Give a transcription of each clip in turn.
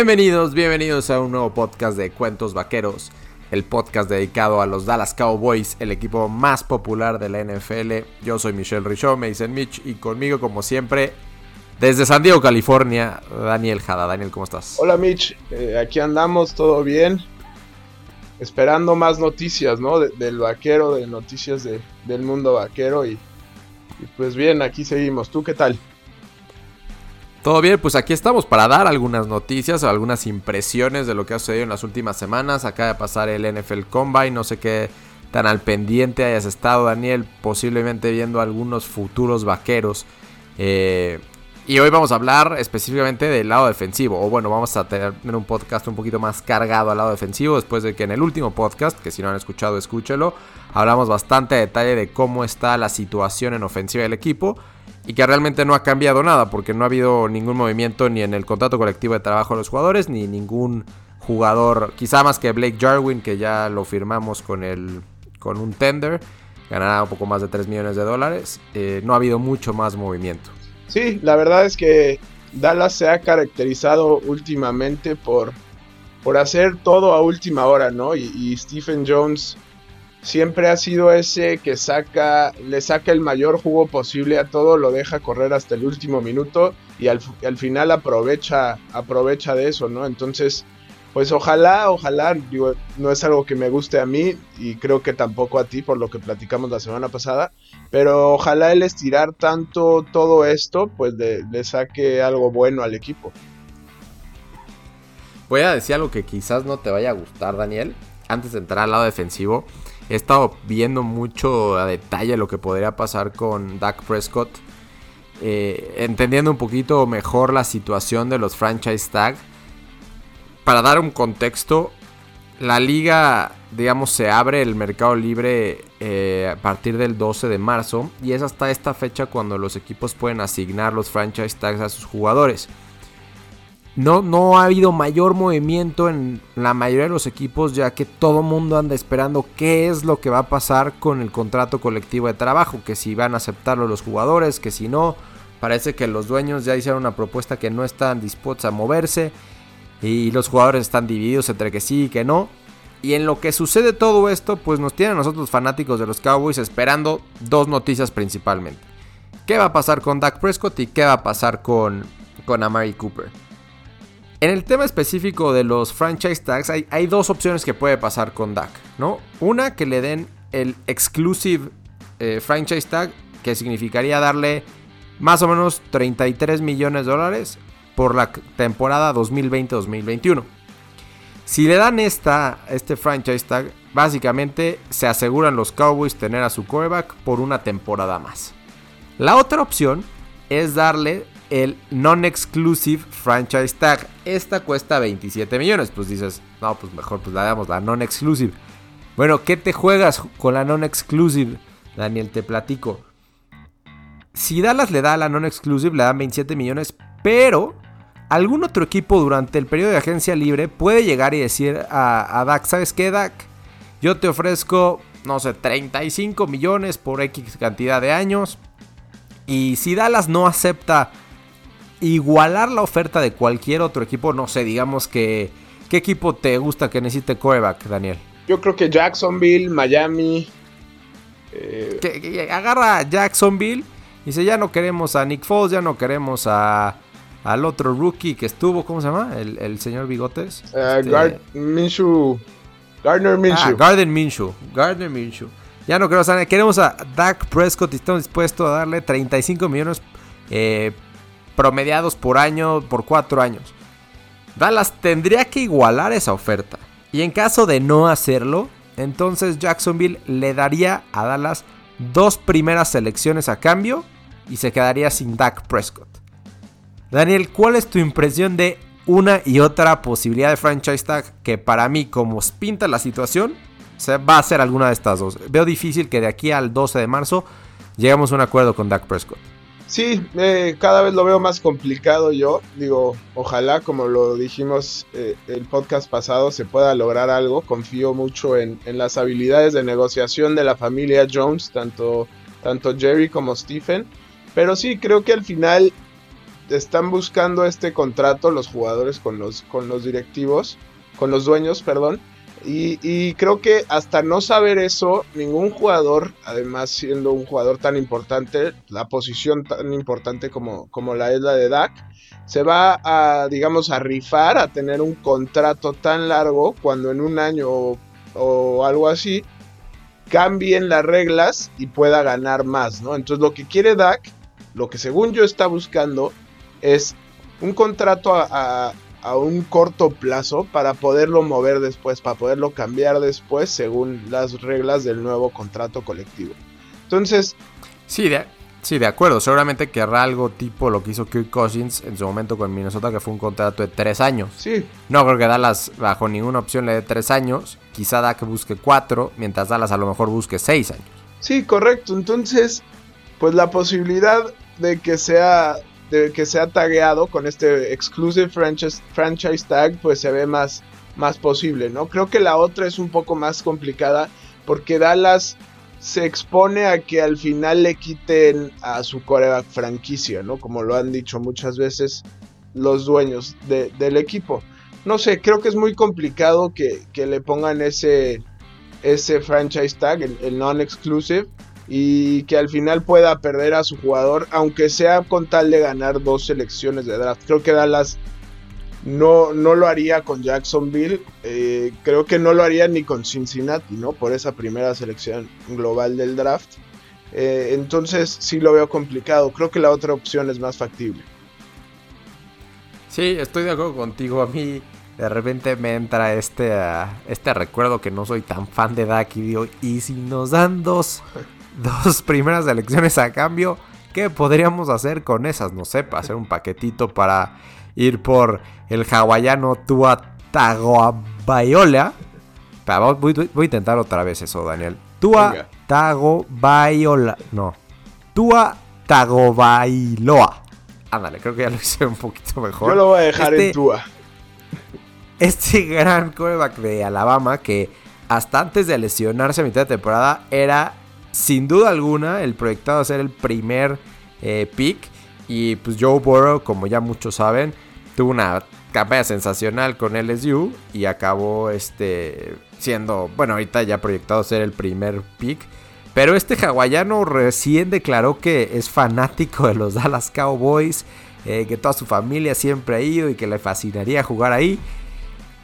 Bienvenidos, bienvenidos a un nuevo podcast de Cuentos Vaqueros, el podcast dedicado a los Dallas Cowboys, el equipo más popular de la NFL. Yo soy Michelle Richaud, me dicen Mitch, y conmigo, como siempre, desde San Diego, California, Daniel Jada. Daniel, ¿cómo estás? Hola Mitch, eh, aquí andamos, todo bien. Esperando más noticias, ¿no? del vaquero, de noticias del mundo vaquero. Y, y pues bien, aquí seguimos. ¿Tú qué tal? Todo bien, pues aquí estamos para dar algunas noticias o algunas impresiones de lo que ha sucedido en las últimas semanas. Acaba de pasar el NFL Combine, no sé qué tan al pendiente hayas estado, Daniel, posiblemente viendo algunos futuros vaqueros. Eh, y hoy vamos a hablar específicamente del lado defensivo. O bueno, vamos a tener un podcast un poquito más cargado al lado defensivo. Después de que en el último podcast, que si no han escuchado, escúchelo. Hablamos bastante a detalle de cómo está la situación en ofensiva del equipo y que realmente no ha cambiado nada porque no ha habido ningún movimiento ni en el contrato colectivo de trabajo de los jugadores ni ningún jugador, quizá más que Blake Jarwin que ya lo firmamos con, el, con un tender, ganará un poco más de 3 millones de dólares, eh, no ha habido mucho más movimiento. Sí, la verdad es que Dallas se ha caracterizado últimamente por, por hacer todo a última hora, ¿no? Y, y Stephen Jones siempre ha sido ese que saca, le saca el mayor jugo posible a todo, lo deja correr hasta el último minuto y al, final aprovecha, aprovecha de eso, ¿no? Entonces, pues ojalá, ojalá, digo, no es algo que me guste a mí y creo que tampoco a ti por lo que platicamos la semana pasada, pero ojalá el estirar tanto todo esto, pues le saque algo bueno al equipo. Voy a decir algo que quizás no te vaya a gustar, Daniel, antes de entrar al lado defensivo. He estado viendo mucho a detalle lo que podría pasar con Dak Prescott. Eh, entendiendo un poquito mejor la situación de los franchise tag. Para dar un contexto, la liga, digamos, se abre el mercado libre eh, a partir del 12 de marzo. Y es hasta esta fecha cuando los equipos pueden asignar los franchise tags a sus jugadores. No, no ha habido mayor movimiento en la mayoría de los equipos ya que todo mundo anda esperando qué es lo que va a pasar con el contrato colectivo de trabajo, que si van a aceptarlo los jugadores, que si no, parece que los dueños ya hicieron una propuesta que no están dispuestos a moverse y los jugadores están divididos entre que sí y que no. Y en lo que sucede todo esto, pues nos tienen a nosotros fanáticos de los Cowboys esperando dos noticias principalmente. ¿Qué va a pasar con Dak Prescott y qué va a pasar con, con Amari Cooper? En el tema específico de los franchise tags, hay, dos opciones que puede pasar con Dak, ¿no? Una, que le den el exclusive eh, franchise tag, que significaría darle más o menos 33 millones de dólares por la temporada 2020-2021. Si le dan esta, este franchise tag, básicamente se aseguran los Cowboys tener a su quarterback por una temporada más. La otra opción es darle el non-exclusive franchise tag. Esta cuesta 27 millones. Pues dices, no, pues mejor pues la damos, la non-exclusive. Bueno, ¿qué te juegas con la non-exclusive? Daniel, te platico. Si Dallas le da la non-exclusive, le dan 27 millones, pero algún otro equipo durante el periodo de agencia libre puede llegar y decir a, a Dak, ¿sabes qué, Dak? Yo te ofrezco, no sé, 35 millones por X cantidad de años. Y si Dallas no acepta igualar la oferta de cualquier otro equipo, no sé, digamos que... ¿Qué equipo te gusta que necesite coreback, Daniel? Yo creo que Jacksonville, Miami. Eh, que, agarra a Jacksonville y dice, ya no queremos a Nick Foles, ya no queremos a, al otro rookie que estuvo, ¿cómo se llama? El, señor Bigotes. Uh, este... Minshew. Gardner Minshew. Ah, Gardner Minshew. Gardner Minshew. Ya no queremos a queremos a Dak Prescott y estamos dispuestos a darle 35 millones eh, promediados por año por cuatro años. Dallas tendría que igualar esa oferta. Y en caso de no hacerlo, entonces Jacksonville le daría a Dallas dos primeras selecciones a cambio y se quedaría sin Dak Prescott. Daniel, ¿cuál es tu impresión de una y otra posibilidad de franchise tag que para mí, como pinta la situación, se va a ser alguna de estas dos? Veo difícil que de aquí al 12 de marzo lleguemos a un acuerdo con Dak Prescott. Sí, eh, cada vez lo veo más complicado yo. Digo, ojalá, como lo dijimos eh, el podcast pasado, se pueda lograr algo. Confío mucho en, las habilidades de negociación de la familia Jones, tanto, tanto Jerry como Stephen. Pero sí, creo que al final están buscando este contrato los jugadores con los, con los directivos, con los dueños, perdón. Y, creo que hasta no saber eso, ningún jugador, además siendo un jugador tan importante, la posición tan importante como, como la es la de Dak, se va a, digamos, a rifar a tener un contrato tan largo cuando en un año o, algo así cambien las reglas y pueda ganar más, ¿no? Entonces lo que quiere Dak, lo que según yo está buscando, es un contrato a, un corto plazo para poderlo mover después, para poderlo cambiar después según las reglas del nuevo contrato colectivo. Entonces... Sí, de, sí, de acuerdo. Seguramente querrá algo tipo lo que hizo Kirk Cousins en su momento con Minnesota, que fue un contrato de tres años. Sí. No creo que Dallas bajo ninguna opción le dé tres años. Quizá da que busque cuatro, mientras Dallas a lo mejor busque seis años. Sí, correcto. Entonces, pues la posibilidad de que sea de que sea tagueado con este exclusive franchise, franchise tag, pues se ve más, más posible, ¿no? Creo que la otra es un poco más complicada porque Dallas se expone a que al final le quiten a su coreback franquicia, ¿no? Como lo han dicho muchas veces los dueños del equipo. No sé, creo que es muy complicado que, le pongan ese, ese franchise tag, el non-exclusive y que al final pueda perder a su jugador, aunque sea con tal de ganar dos selecciones de draft. Creo que Dallas no, no lo haría con Jacksonville, eh, creo que no lo haría ni con Cincinnati, ¿no? Por esa primera selección global del draft. Eh, entonces sí lo veo complicado, creo que la otra opción es más factible. Sí, estoy de acuerdo contigo. A mí de repente me entra este, ah, este recuerdo que no soy tan fan de Dak y digo, ¿y si nos dan dos dos primeras elecciones a cambio. ¿Qué podríamos hacer con esas? No sé, hacer un paquetito para ir por el hawaiano Tua Tagovailoa. Voy, voy, a intentar otra vez eso, Daniel. Tua Tagovailoa. No. Tua Tagovailoa. Ándale, creo que ya lo hice un poquito mejor. Yo lo voy a dejar en este Tua. Este gran coreback de Alabama que hasta antes de lesionarse a mitad de temporada era sin duda alguna el proyectado a ser el primer eh, pick. Y pues Joe Burrow, como ya muchos saben, tuvo una campaña sensacional con LSU y acabó este, siendo, bueno, ahorita ya proyectado a ser el primer pick. Pero este hawaiano recién declaró que es fanático de los Dallas Cowboys, eh, que toda su familia siempre ha ido y que le fascinaría jugar ahí.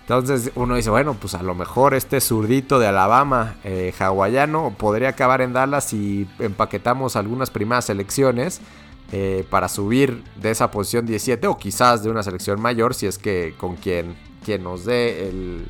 Entonces uno dice, bueno, pues a lo mejor este zurdito de Alabama, eh, hawaiano, podría acabar en Dallas si empaquetamos algunas primeras selecciones eh, para subir de esa posición 17 o quizás de una selección mayor si es que con quien, quien nos dé el...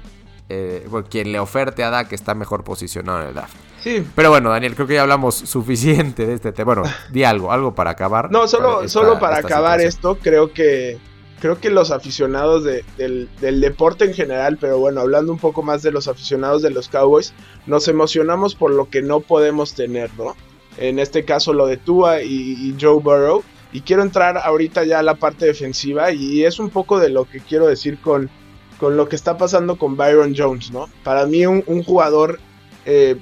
Eh, quien le oferte a Dak está mejor posicionado en el draft. Sí. Pero bueno, Daniel, creo que ya hablamos suficiente de este tema. Bueno, di algo, algo para acabar. No, solo, solo para acabar esto, creo que creo que los aficionados del, deporte en general, pero bueno, hablando un poco más de los aficionados de los Cowboys, nos emocionamos por lo que no podemos tener, ¿no? En este caso lo de Tua y, Joe Burrow. Y quiero entrar ahorita ya a la parte defensiva y es un poco de lo que quiero decir con, con lo que está pasando con Byron Jones, ¿no? Para mí un, jugador eh,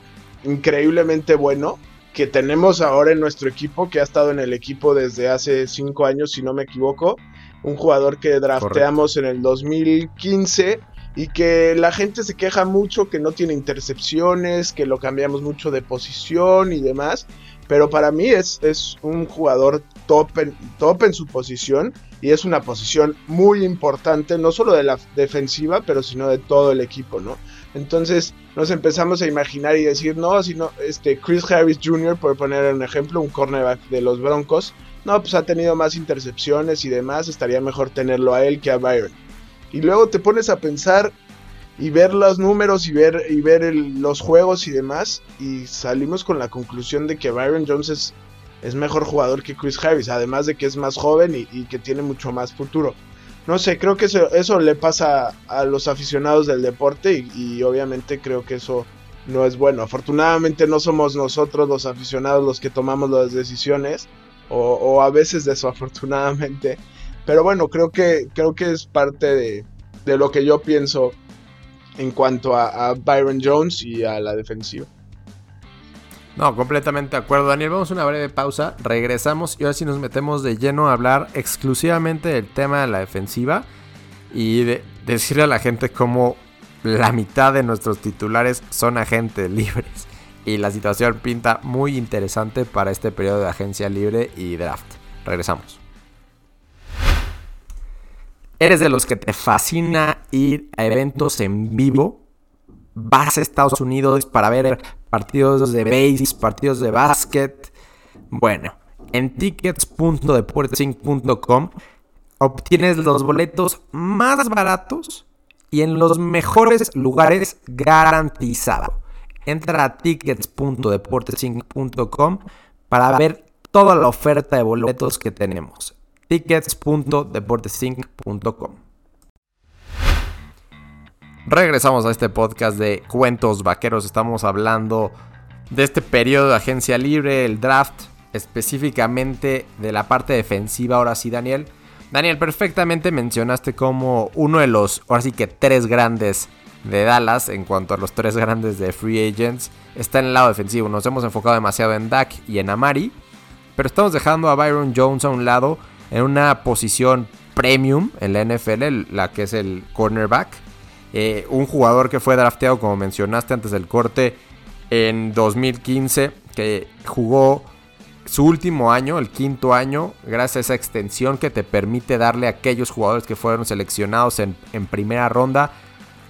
increíblemente bueno que tenemos ahora en nuestro equipo, que ha estado en el equipo desde hace cinco años, si no me equivoco un jugador que drafteamos en el 2015 y que la gente se queja mucho que no tiene intercepciones, que lo cambiamos mucho de posición y demás, pero para mí es, es un jugador top en, top en su posición y es una posición muy importante, no solo de la defensiva, pero sino de todo el equipo, ¿no? Entonces nos empezamos a imaginar y decir, no, sino este Chris Harris Jr., por poner un ejemplo, un cornerback de los Broncos, no, pues ha tenido más intercepciones y demás, estaría mejor tenerlo a él que a Byron. Y luego te pones a pensar y ver los números y ver, y ver los juegos y demás, y salimos con la conclusión de que Byron Jones es, mejor jugador que Chris Harris, además de que es más joven y, que tiene mucho más futuro. No sé, creo que eso, eso le pasa a los aficionados del deporte y obviamente creo que eso no es bueno. Afortunadamente no somos nosotros los aficionados los que tomamos las decisiones o, a veces desafortunadamente. Pero bueno, creo que, creo que es parte de, de lo que yo pienso en cuanto a, Byron Jones y a la defensiva. No, completamente de acuerdo, Daniel. Vamos a una breve pausa, regresamos y ahora sí nos metemos de lleno a hablar exclusivamente del tema de la defensiva y de decirle a la gente cómo la mitad de nuestros titulares son agentes libres. Y la situación pinta muy interesante para este periodo de agencia libre y draft. Regresamos. ¿Eres de los que te fascina ir a eventos en vivo? Vas a Estados Unidos para ver partidos de base, partidos de básquet. Bueno, en tickets.deportesinc.com obtienes los boletos más baratos y en los mejores lugares garantizado. Entra a tickets.deportesinc.com para ver toda la oferta de boletos que tenemos. tickets.deportesinc.com Regresamos a este podcast de Cuentos Vaqueros. Estamos hablando de este periodo de agencia libre, el draft, específicamente de la parte defensiva. Ahora sí, Daniel. Daniel, perfectamente mencionaste como uno de los, ahora sí que tres grandes de Dallas en cuanto a los tres grandes de free agents está en el lado defensivo. Nos hemos enfocado demasiado en Dak y en Amari, pero estamos dejando a Byron Jones a un lado en una posición premium en la NFL, la que es el cornerback. Eh, un jugador que fue drafteado, como mencionaste antes del corte, en 2015, que jugó su último año, el quinto año, gracias a esa extensión que te permite darle a aquellos jugadores que fueron seleccionados en, primera ronda.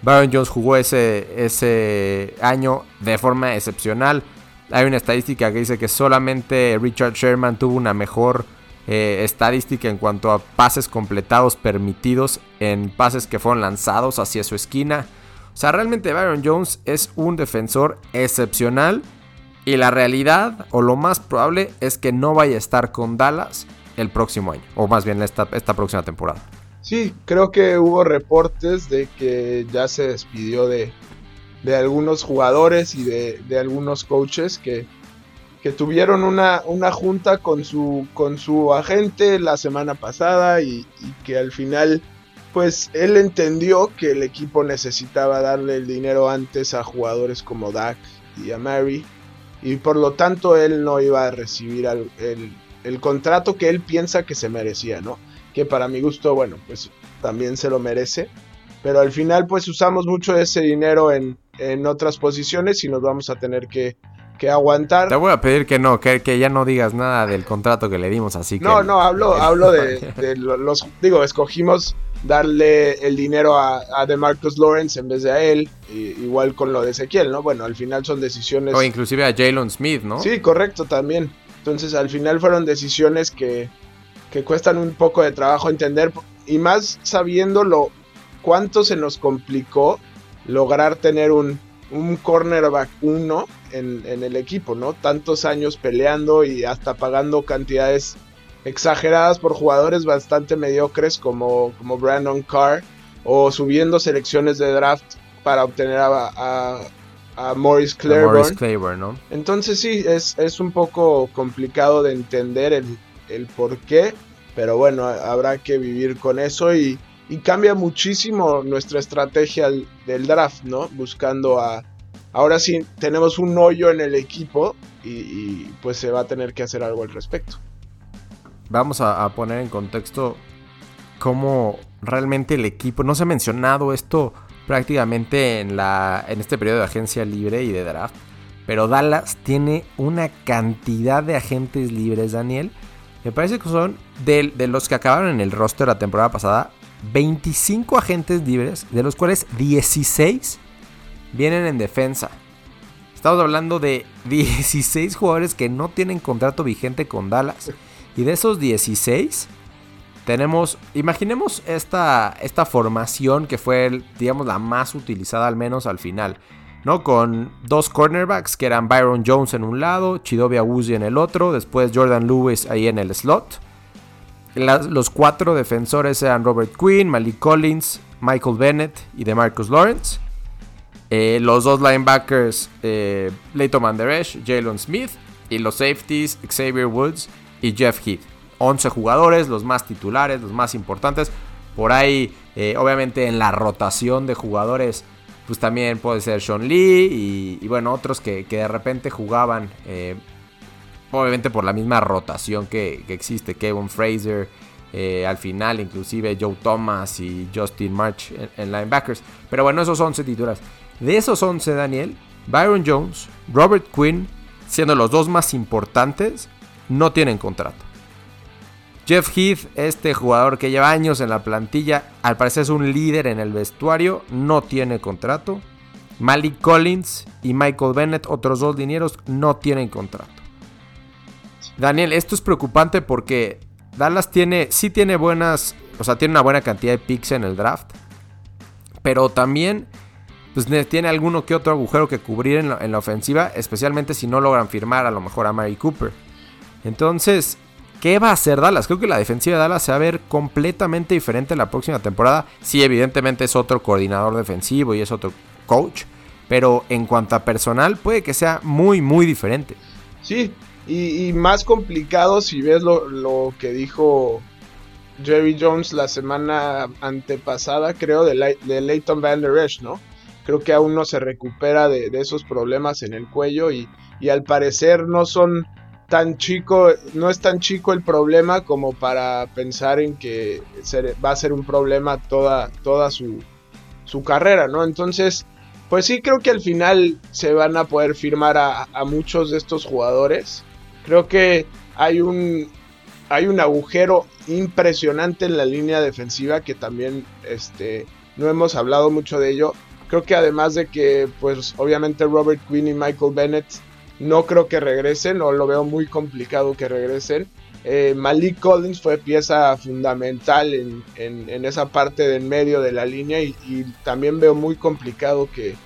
Byron Jones jugó ese, ese año de forma excepcional. Hay una estadística que dice que solamente Richard Sherman tuvo una mejor eh, estadística en cuanto a pases completados permitidos en pases que fueron lanzados hacia su esquina. O sea, realmente Byron Jones es un defensor excepcional y la realidad, o lo más probable, es que no vaya a estar con Dallas el próximo año. O más bien esta, esta próxima temporada. Sí, creo que hubo reportes de que ya se despidió de, de algunos jugadores y de, de algunos coaches que, que tuvieron una, una, junta con su, con su agente la semana pasada y, que al final pues él entendió que el equipo necesitaba darle el dinero antes a jugadores como Dak y a Mary y por lo tanto él no iba a recibir el, contrato que él piensa que se merecía, ¿no? Que para mi gusto, bueno, pues también se lo merece, pero al final pues usamos mucho ese dinero en, otras posiciones y nos vamos a tener que, aguantar. Te voy a pedir que no, que, que, ya no digas nada del contrato que le dimos, así que... No, no, hablo, hablo de, de los... Digo, escogimos darle el dinero a, a DeMarcus Lawrence en vez de a él, igual con lo de Ezequiel, ¿no? Bueno, al final son decisiones... O inclusive a Jalen Smith, ¿no? Sí, correcto, también. Entonces al final fueron decisiones que, que cuestan un poco de trabajo entender, y más sabiendo lo cuánto se nos complicó lograr tener un, un cornerback 1 en, en el equipo, ¿no? Tantos años peleando y hasta pagando cantidades exageradas por jugadores bastante mediocres como, como Brandon Carr o subiendo selecciones de draft para obtener a, a, Morris Claiborne. ¿no? Entonces sí, es, es, un poco complicado de entender el, el por qué, pero bueno, habrá que vivir con eso y, cambia muchísimo nuestra estrategia del draft, ¿no? Buscando a... Ahora sí, tenemos un hoyo en el equipo y, pues se va a tener que hacer algo al respecto vamos a, poner en contexto cómo realmente el equipo, no se ha mencionado esto prácticamente en, la, en este periodo de agencia libre y de draft, pero Dallas tiene una cantidad de agentes libres, Daniel. Me parece que son de, los que acabaron en el roster la temporada pasada, 25 agentes libres, de los cuales 16 vienen en defensa. Estamos hablando de 16 jugadores que no tienen contrato vigente con Dallas. Y de esos 16, tenemos, imaginemos esta, esta formación que fue, digamos, la más utilizada al menos al final. ¿No? Con dos cornerbacks que eran Byron Jones en un lado, Chidobia Awuzie en el otro, después Jordan Lewis ahí en el slot. los cuatro defensores eran Robert Quinn, Malik Collins, Michael Bennett y DeMarcus Lawrence. Eh, los dos linebackers, eh, Leighton Manderesh, Jalen Smith. Y los safeties, Xavier Woods y Jeff Heath. 11 jugadores, los más titulares, los más importantes. Por ahí, eh, obviamente en la rotación de jugadores, pues también puede ser Sean Lee y, bueno, otros que, de repente jugaban, eh, obviamente por la misma rotación que, existe, Kevin Fraser, eh, al final inclusive Joe Thomas y Justin March en, linebackers. Pero bueno, esos 11 titulares. De esos 11, Daniel, Byron Jones, Robert Quinn, siendo los dos más importantes, no tienen contrato. Jeff Heath, este jugador que lleva años en la plantilla, al parecer es un líder en el vestuario, no tiene contrato. Malik Collins y Michael Bennett, otros dos dineros, no tienen contrato. Daniel, esto es preocupante porque Dallas tiene, sí tiene buenas, o sea, tiene una buena cantidad de picks en el draft, pero también pues, tiene alguno que otro agujero que cubrir en la, en la ofensiva, especialmente si no logran firmar a lo mejor a Mary Cooper. Entonces, ¿Qué va a hacer Dallas? Creo que la defensiva de Dallas se va a ver completamente diferente la próxima temporada. Sí, evidentemente es otro coordinador defensivo y es otro coach. Pero en cuanto a personal, puede que sea muy, muy diferente. Sí, y, más complicado si ves lo, que dijo Jerry Jones la semana antepasada, creo, de, Leighton Van Der Esch, ¿no? Creo que aún no se recupera de, esos problemas en el cuello y al parecer no son tan chico, no es tan chico el problema como para pensar en que va a ser un problema toda, toda su, su carrera, ¿no? Entonces, pues sí creo que al final se van a poder firmar a, muchos de estos jugadores. Creo que hay un, hay un agujero impresionante en la línea defensiva que también este, no hemos hablado mucho de ello. Creo que además de que, pues obviamente Robert Quinn y Michael Bennett no creo que regresen, o lo veo muy complicado que regresen. Eh, Malik Collins fue pieza fundamental en, esa parte del medio de la línea y, también veo muy complicado que,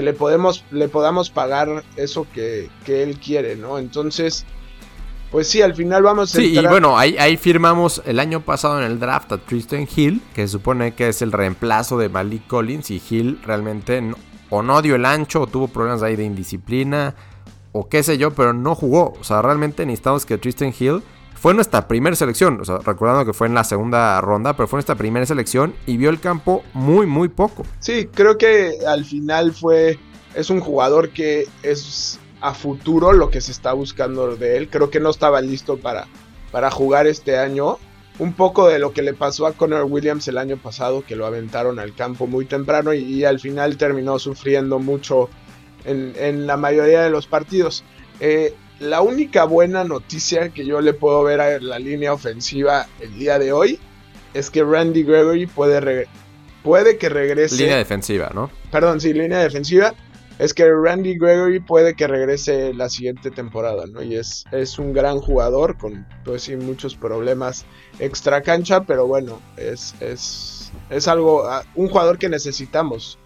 le, podemos, le podamos pagar eso que, él quiere, ¿no? Entonces, pues sí, al final vamos a... Sí, y bueno, ahí, ahí firmamos el año pasado en el draft a Tristan Hill, que se supone que es el reemplazo de Malik Collins y Hill realmente o no dio el ancho o tuvo problemas ahí de indisciplina qué sé yo, pero no jugó. O sea, realmente necesitamos que Tristan Hill fue nuestra primera selección. O sea, recordando que fue en la segunda ronda, pero fue nuestra primera selección y vio el campo muy, muy poco. Sí, creo que al final fue. Es un jugador que es a futuro lo que se está buscando de él. Creo que no estaba listo para, para jugar este año. Un poco de lo que le pasó a Connor Williams el año pasado, que lo aventaron al campo muy temprano y al final terminó sufriendo mucho en, la mayoría de los partidos. Eh, la única buena noticia que yo le puedo ver a la línea ofensiva el día de hoy es que Randy Gregory puede, puede que regrese. Línea defensiva, ¿no? Perdón, sí, línea defensiva. Es que Randy Gregory puede que regrese la siguiente temporada, ¿no? Y es, es un gran jugador con, pues sí, muchos problemas extra cancha, pero bueno, es, es, es algo, ah, un jugador que necesitamos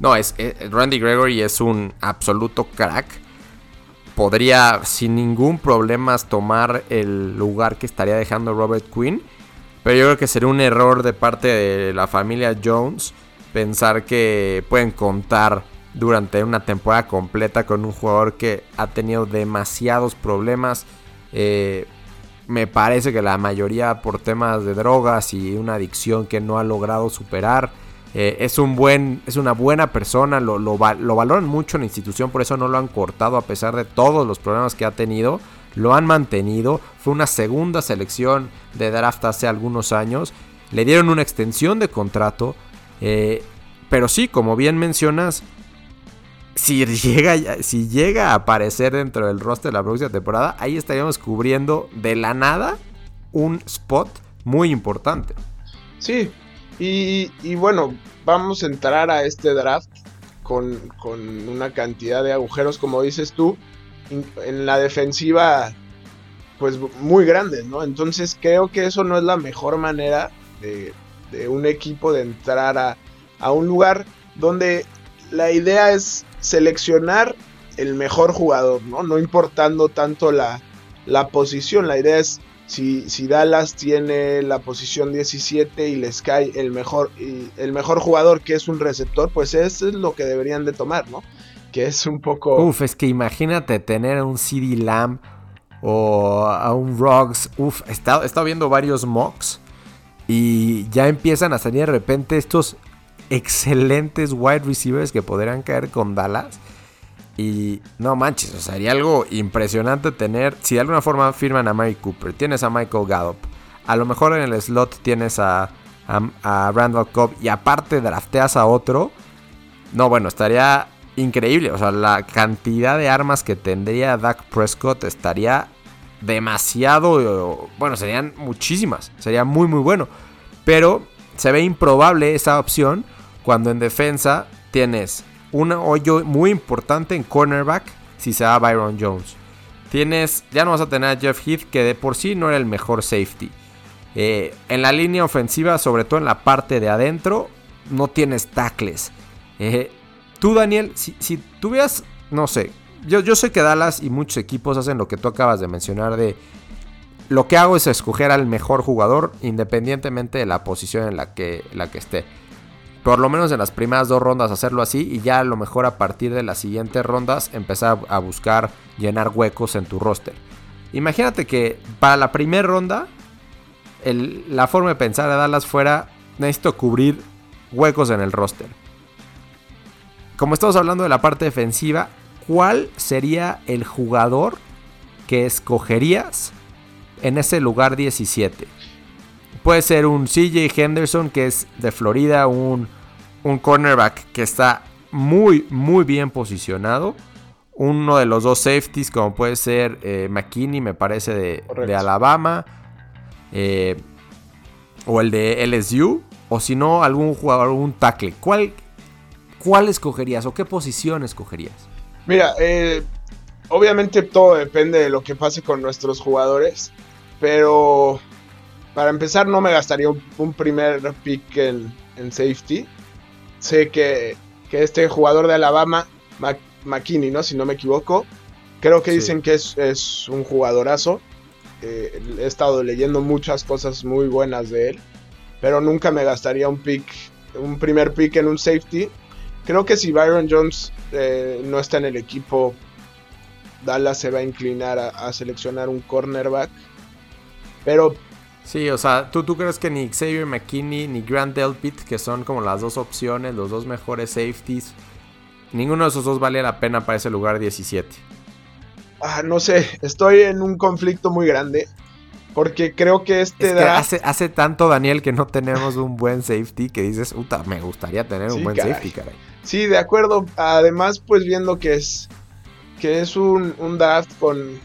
no, es, eh, Randy Gregory es un absoluto crack. Podría sin ningún problema tomar el lugar que estaría dejando Robert Quinn. Pero yo creo que sería un error de parte de la familia Jones pensar que pueden contar durante una temporada completa con un jugador que ha tenido demasiados problemas. Eh, me parece que la mayoría por temas de drogas y una adicción que no ha logrado superar. Eh, es, un buen, es una buena persona, lo, lo, valoran mucho en la institución, por eso no lo han cortado a pesar de todos los problemas que ha tenido. Lo han mantenido, fue una segunda selección de draft hace algunos años. Le dieron una extensión de contrato. Eh, pero sí, como bien mencionas, si llega, si llega a aparecer dentro del roster de la próxima temporada, ahí estaríamos cubriendo de la nada un spot muy importante. Sí, y, bueno, vamos a entrar a este draft con, una cantidad de agujeros, como dices tú, en la defensiva, pues muy grandes, ¿no? Entonces creo que eso no es la mejor manera de, un equipo de entrar a, a un lugar donde la idea es seleccionar el mejor jugador, ¿no? No importando tanto la, la posición, la idea es si, Dallas tiene la posición 17 y les cae el mejor, el mejor jugador que es un receptor, pues eso es lo que deberían de tomar, ¿no? Que es un poco... Uf, es que imagínate tener a un CD Lamb o a un Roggs. Uf, he estado, viendo varios mocks y ya empiezan a salir de repente estos excelentes wide receivers que podrían caer con Dallas. Y no manches, o sea, sería algo impresionante tener. Si de alguna forma firman a Mary Cooper, tienes a Michael Gallup, a lo mejor en el slot tienes a, a, Randall Cobb y aparte drafteas a otro. No, bueno, estaría increíble. O sea, la cantidad de armas que tendría Dak Prescott estaría demasiado. Bueno, serían muchísimas. Sería muy, muy bueno. Pero se ve improbable esa opción cuando en defensa tienes un hoyo muy importante en cornerback si se va Byron Jones. Tienes, ya no vas a tener a Jeff Heath que de por sí no era el mejor safety. Eh, en la línea ofensiva, sobre todo en la parte de adentro, no tienes tackles. Eh, tú, Daniel, si, si tuvieras, no sé, yo, yo sé que Dallas y muchos equipos hacen lo que tú acabas de mencionar de lo que hago es escoger al mejor jugador independientemente de la posición en la que, la que esté por lo menos en las primeras dos rondas hacerlo así y ya a lo mejor a partir de las siguientes rondas empezar a buscar llenar huecos en tu roster. Imagínate que para la primera ronda la forma de pensar de Dallas fuera necesito cubrir huecos en el roster. Como estamos hablando de la parte defensiva, ¿cuál sería el jugador que escogerías en ese lugar 17? Puede ser un CJ Henderson que es de Florida, un, un cornerback que está muy, muy bien posicionado. Uno de los dos safeties, como puede ser eh, McKinney, me parece, de, Alabama. Eh, o el de LSU. O si no, algún jugador, algún tackle. ¿Cuál, ¿Cuál escogerías o qué posición escogerías? Mira, eh, obviamente todo depende de lo que pase con nuestros jugadores. Pero para empezar, no me gastaría un, primer pick en, safety. Sé que, este jugador de Alabama, McKinney, ¿no? Si no me equivoco, creo que dicen que es, un jugadorazo. Eh, he estado leyendo muchas cosas muy buenas de él, pero nunca me gastaría un pick, un primer pick en un safety. Creo que si Byron Jones eh, no está en el equipo, Dallas se va a inclinar a seleccionar un cornerback. Pero Sí, o sea, ¿tú, ¿tú crees que ni Xavier McKinney ni Grant Delpit, que son como las dos opciones, los dos mejores safeties, ninguno de esos dos vale la pena para ese lugar 17? Ah, no sé, estoy en un conflicto muy grande. Porque creo que este hace, hace tanto, Daniel, que no tenemos un buen safety que dices, puta, me gustaría tener un buen safety, caray. Sí, de acuerdo. Además, pues viendo que es, que es un, un draft con,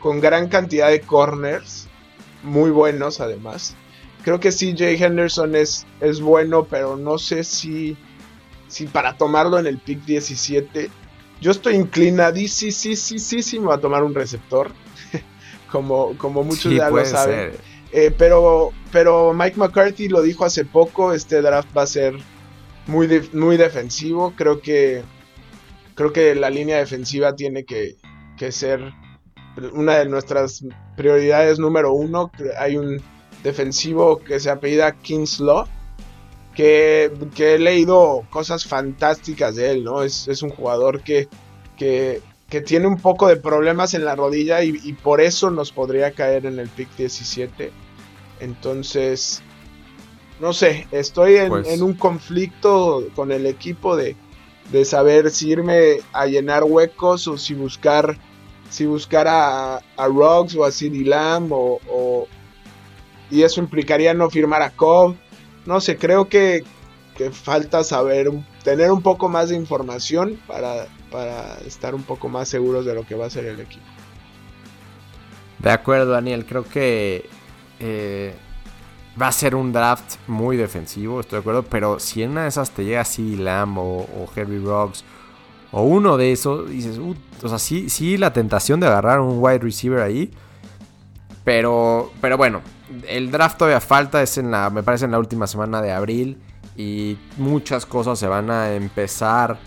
con gran cantidad de corners muy buenos además. Creo que CJ Henderson es, es bueno, pero no sé si, si para tomarlo en el pick 17. Yo estoy inclinadísimo a tomar un receptor, como, como muchos ya lo saben. Eh, pero, pero Mike McCarthy lo dijo hace poco, este draft va a ser muy, muy defensivo. Creo que, creo que la línea defensiva tiene que, que ser una de nuestras prioridades número uno. Hay un defensivo que se apellida Kingslaw, que, que he leído cosas fantásticas de él, ¿no? Es, un jugador que, que, tiene un poco de problemas en la rodilla y, por eso nos podría caer en el pick 17. Entonces, no sé, estoy en, pues en un conflicto con el equipo de, de saber si irme a llenar huecos o si buscar si buscara a, a Ruggs o a CD Lamb o, y eso implicaría no firmar a Cobb. No sé, creo que, falta saber, tener un poco más de información para, para estar un poco más seguros de lo que va a ser el equipo. De acuerdo, Daniel, creo que eh, va a ser un draft muy defensivo, estoy de acuerdo, pero si en una de esas te llega CD Lamb o, o Herbie Ruggs o uno de esos, dices, o sea, sí, sí la tentación de agarrar un wide receiver ahí. Pero, pero bueno, el draft todavía falta, es en la, me parece en la última semana de abril. Y muchas cosas se van a empezar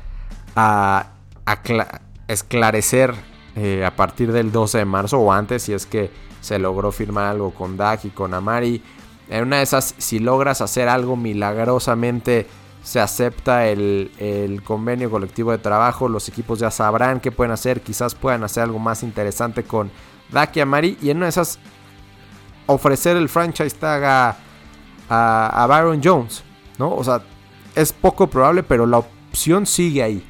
a, esclarecer eh, a partir del 12 de marzo o antes, si es que se logró firmar algo con Dak y con Amari. En una de esas, si logras hacer algo milagrosamente se acepta el, convenio colectivo de trabajo, los equipos ya sabrán qué pueden hacer, quizás puedan hacer algo más interesante con Daki Amari y en una de esas ofrecer el franchise tag a, a, Byron Jones, ¿no? O sea, es poco probable, pero la opción sigue ahí.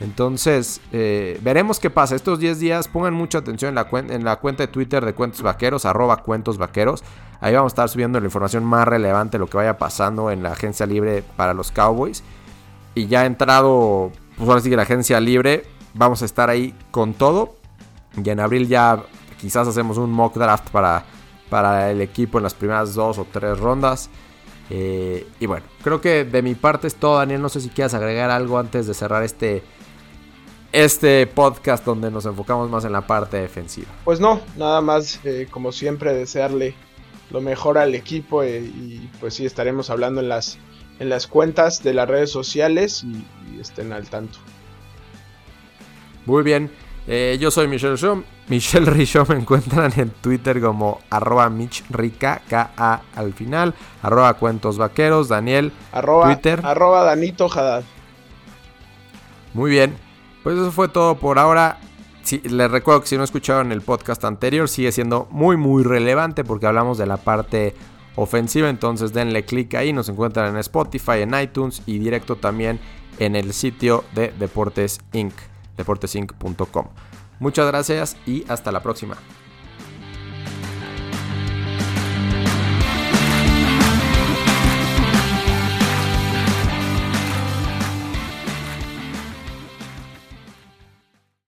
Entonces, eh, veremos qué pasa. Estos 10 días pongan mucha atención en la, en la cuenta de Twitter de Cuentos Vaqueros, arroba Cuentos Vaqueros. Ahí vamos a estar subiendo la información más relevante, lo que vaya pasando en la agencia libre para los Cowboys. Y ya entrado, pues ahora sí que la agencia libre, vamos a estar ahí con todo. Y en abril ya quizás hacemos un mock draft para, para el equipo en las primeras dos o tres rondas. Eh, y bueno, creo que de mi parte es todo, Daniel. No sé si quieras agregar algo antes de cerrar este, este podcast donde nos enfocamos más en la parte defensiva. Pues no, nada más, eh, como siempre, desearle lo mejor al equipo eh, y pues sí, estaremos hablando en las, en las cuentas de las redes sociales y, estén al tanto. Muy bien, eh, yo soy Michelle Richaud. Michelle Richaud me encuentran en Twitter como arroba michrica, K-A al final, arroba cuentos vaqueros, Daniel, Twitter. Arroba Danito Haddad. Muy bien, pues eso fue todo por ahora. les recuerdo que si no escucharon el podcast anterior, sigue siendo muy, muy relevante porque hablamos de la parte ofensiva. Entonces denle clic ahí, nos encuentran en Spotify, en iTunes y directo también en el sitio de Deportes Inc. deportesinc.com. Muchas gracias y hasta la próxima.